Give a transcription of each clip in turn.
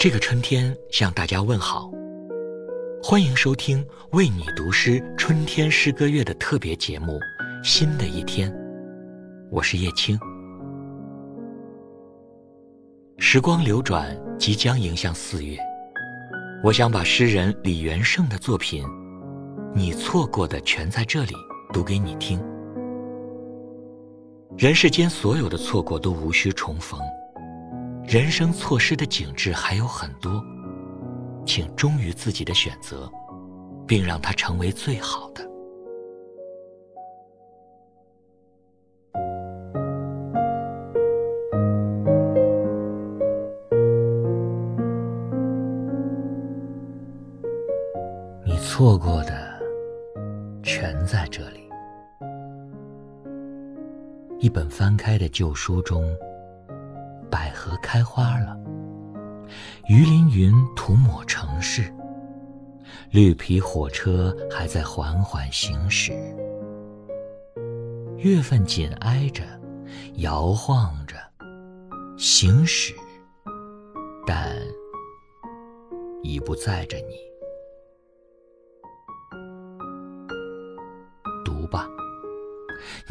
这个春天向大家问好，欢迎收听为你读诗春天诗歌月的特别节目《新的一天》，我是叶青。时光流转，即将迎向四月，我想把诗人李元胜的作品《你错过的全在这里》读给你听。人世间所有的错过都无需重逢。人生错失的景致还有很多，请忠于自己的选择，并让它成为最好的。你错过的全在这里。一本翻开的旧书中。百合开花了，鱼鳞云涂抹城市，绿皮火车还在缓缓行驶，月份紧挨着，摇晃着行驶，但已不载着你。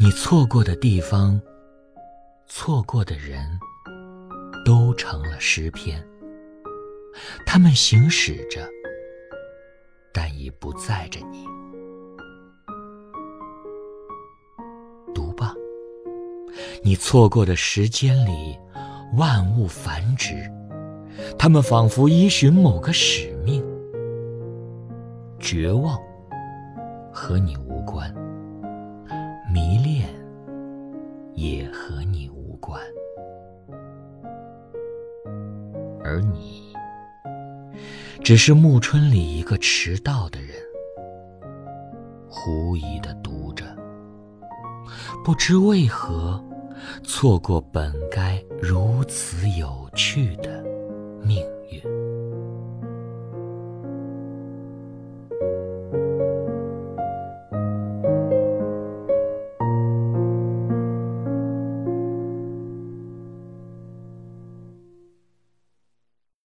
你错过的地方，错过的人。都成了诗篇，他们行驶着，但已不载着你。读吧，你错过的时间里，万物繁殖，他们仿佛依循某个使命。绝望和你无关，迷恋也和你无关。而你，只是暮春里一个迟到的人，狐疑的读着，不知为何错过本该如此有趣的。